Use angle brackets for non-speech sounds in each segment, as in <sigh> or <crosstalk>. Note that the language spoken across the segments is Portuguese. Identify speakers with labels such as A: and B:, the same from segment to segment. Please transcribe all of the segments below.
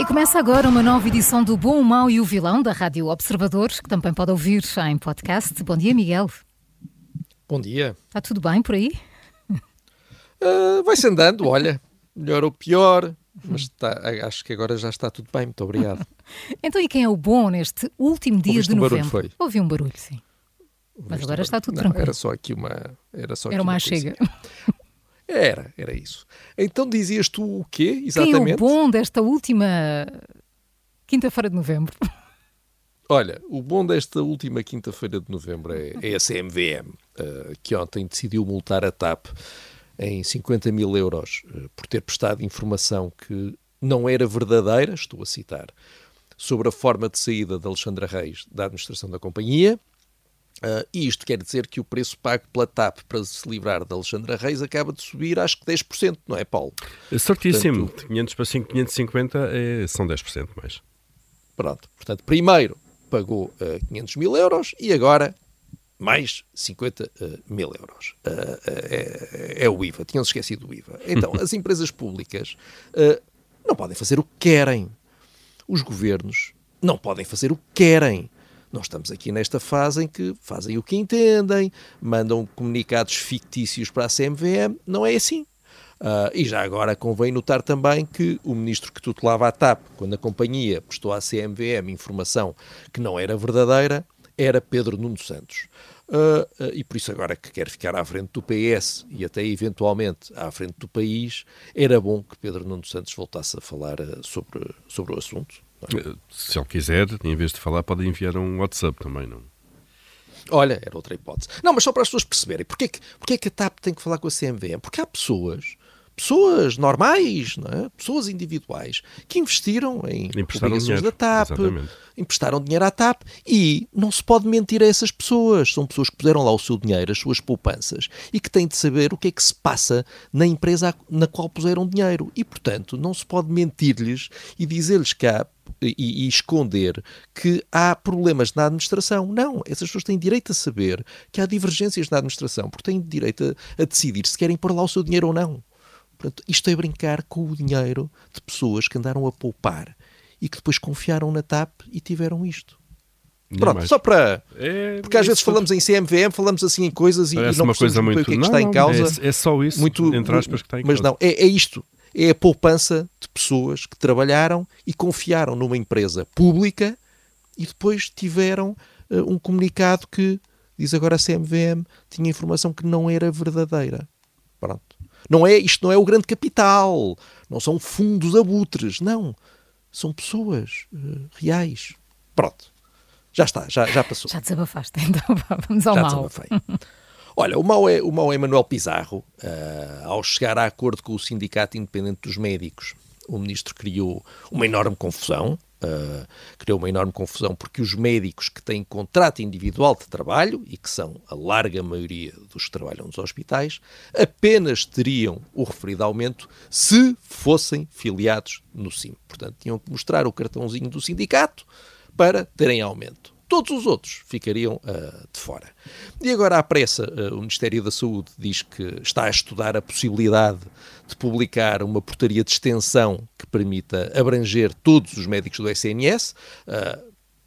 A: E começa agora uma nova edição do Bom, o Mau e o Vilão da Rádio Observadores, que também pode ouvir em podcast. Bom dia, Miguel.
B: Bom dia.
A: Está tudo bem por aí?
B: Uh, <laughs> Vai-se andando, olha, melhor ou pior, mas está, acho que agora já está tudo bem, muito obrigado. <laughs>
A: então, e quem é o bom neste último dia
B: Ouviste
A: de
B: um barulho,
A: novembro?
B: foi?
A: Ouvi um barulho, sim. Mas
B: Ouviste
A: agora
B: um
A: está tudo
B: Não,
A: tranquilo.
B: Era só aqui uma. Era, só
A: Era uma chega. <laughs>
B: Era, era isso. Então dizias tu o quê,
A: Quem é
B: exatamente?
A: o bom desta última quinta-feira de novembro?
B: Olha, o bom desta última quinta-feira de novembro é, é a CMVM, eh, que ontem decidiu multar a TAP em 50 mil euros eh, por ter prestado informação que não era verdadeira, estou a citar, sobre a forma de saída de Alexandra Reis da administração da companhia. Eh, e isto quer dizer que o preço pago pela TAP para se livrar de Alexandra Reis acaba de subir, acho que 10%, não é, Paulo?
C: Certíssimo.
B: Portanto-
C: 500 para 5, 550 é, são 10% mais.
B: Pronto. Portanto, primeiro pagou eh, 500 mil euros e agora mais 50 eh, mil euros. É, é o IVA. Tinham-se esquecido do IVA. Então, <laughs> as empresas públicas não podem fazer o que querem. Os governos não podem fazer o que querem. Nós estamos aqui nesta fase em que fazem o que entendem, mandam comunicados fictícios para a CMVM. Não é assim. Ah, e já agora convém notar também que o ministro que tutelava a TAP, quando a companhia prestou à CMVM informação que não era verdadeira, era Pedro Nuno Santos. Ah, ah, e por isso agora que quer ficar à frente do PS e até eventualmente à frente do país, era bom que Pedro Nuno Santos voltasse a falar ah, sobre, sobre o assunto. É?
C: Se ele quiser, em vez de falar, pode enviar um WhatsApp também, não?
B: Olha, era outra hipótese. Não, mas só para as pessoas perceberem. Porquê que, porquê que a TAP tem que falar com a CMVM? Porque há pessoas, pessoas normais, é? pessoas individuais, que investiram em obrigações
C: dinheiro,
B: da TAP,
C: exatamente.
B: emprestaram dinheiro à TAP e não se pode mentir a essas pessoas. São pessoas que puseram lá o seu dinheiro, as suas poupanças e que têm de saber o que é que se passa na empresa na qual puseram dinheiro. E, portanto, não se pode mentir-lhes e dizer-lhes que há e, e esconder que há problemas na administração. Não, essas pessoas têm direito a saber que há divergências na administração, porque têm direito a, a decidir se querem pôr lá o seu dinheiro ou não. Portanto, isto é brincar com o dinheiro de pessoas que andaram a poupar e que depois confiaram na TAP e tiveram isto.
C: Nem
B: Pronto,
C: mais.
B: só para.
C: É,
B: Porque às vezes falamos em CMVM, falamos assim em coisas e, e não
C: uma coisa
B: muito o que é que
C: não,
B: está em causa.
C: É, é só isso,
B: muito,
C: entre aspas, que está em
B: mas
C: causa.
B: não, é, é isto. É a poupança de pessoas que trabalharam e confiaram numa empresa pública e depois tiveram eh, um comunicado que diz agora a CMVM tinha informação que não era verdadeira. Pronto. Não é, isto não é o grande capital, não são fundos abutres, não. São pessoas eh, reais. Pronto. Já está, já, já passou.
A: Já desabafaste, então vamos ao
B: Já
A: mal.
B: desabafei. Olha, o mau é, o mau é Manuel Pizarro. ah, ao chegar a acordo com o Sindicato Independente dos Médicos, o ministro criou uma enorme confusão. Ah, criou uma enorme confusão porque os médicos que têm contrato individual de trabalho e que são a larga maioria dos que trabalham nos hospitais apenas teriam o referido aumento se fossem filiados no SIM. Portanto, tinham que mostrar o cartãozinho do sindicato para terem aumento. Todos os outros ficariam ah, de fora. E agora, à pressa, ah, o Ministério da Saúde diz que está a estudar a possibilidade de publicar uma portaria de extensão que permita abranger todos os médicos do SNS. Ah,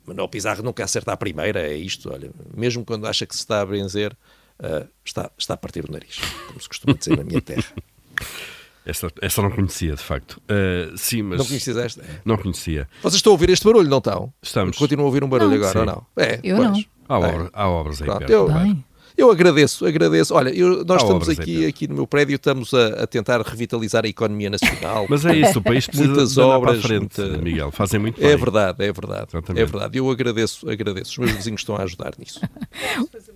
B: Manuel Pizarro nunca acerta a primeira, é isto, olha, mesmo quando acha que se está a benzer, ah, está, está a partir o nariz, como se costuma dizer na minha terra. <laughs>
C: Essa, essa não conhecia, de facto. Uh, sim, mas.
B: Não conheces esta? É.
C: Não conhecia.
B: Vocês estão a ouvir este barulho, não estão?
C: Estamos.
B: Continuam a ouvir um barulho
A: Não.
B: agora,
C: Sim.
B: ou não? É,
A: Eu
B: pois.
A: não.
C: Há, obra- há obras aí
B: Pronto,
C: perto.
B: eu-
A: Bem,
B: Eu agradeço, agradeço. Olha, eu- nós
C: Há
B: estamos aqui, aqui no meu prédio, estamos a, a tentar revitalizar a economia nacional. <laughs>
C: Mas é isso, o país precisa
B: Muitas
C: de
B: obras,
C: para a frente,
B: muita-
C: Miguel. Fazem muito bem.
B: É verdade, é verdade.
C: Exatamente.
B: É verdade. Eu agradeço, agradeço. Os meus vizinhos estão a ajudar nisso. <laughs>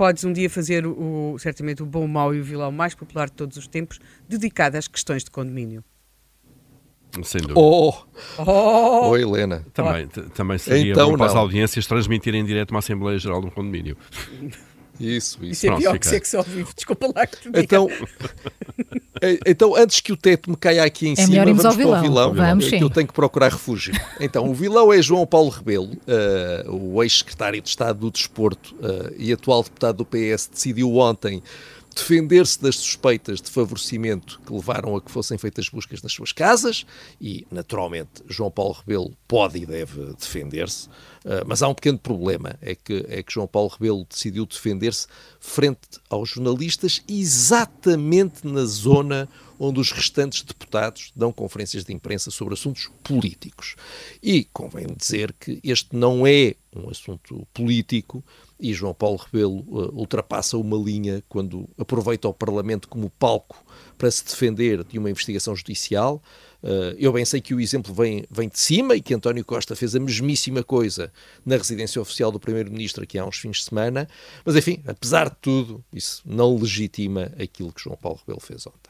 D: podes um dia fazer o, certamente o bom, o mau e o vilão mais popular de todos os tempos, dedicado às questões de condomínio.
C: Sem dúvida.
B: Oh!
D: Oh!
B: Oh, Helena.
C: Também, também seria
B: Então
C: bom para as audiências transmitirem em direto uma Assembleia Geral de um condomínio.
B: Isso, isso.
D: Isso é
C: Pronto,
D: pior
C: fica.
D: que sexo ao vivo, desculpa lá que te diga.
B: Então, <laughs> então, antes que o teto me caia aqui em
A: É
B: cima, vamos
A: ao
B: para o
A: vilão.
B: vilão,
A: Vamos,
B: eh,
A: sim.
B: que eu tenho que procurar refúgio. Então, o vilão é João Paulo Rebelo, eh, o ex-secretário de Estado do Desporto eh, e atual deputado do PS, decidiu ontem defender-se das suspeitas de favorecimento que levaram a que fossem feitas buscas nas suas casas e, naturalmente, João Paulo Rebelo pode e deve defender-se, eh, mas há um pequeno problema, é que, é que João Paulo Rebelo decidiu defender-se frente aos jornalistas exatamente na zona onde os restantes deputados dão conferências de imprensa sobre assuntos políticos. E convém dizer que este não é um assunto político e João Paulo Rebelo eh, ultrapassa uma linha quando aproveita o Parlamento como palco para se defender de uma investigação judicial. Eh, eu bem sei que o exemplo vem, vem de cima e que António Costa fez a mesmíssima coisa na residência oficial do Primeiro-Ministro aqui há uns fins de semana, mas enfim, apesar de tudo, isso não legitima aquilo que João Paulo Rebelo fez ontem.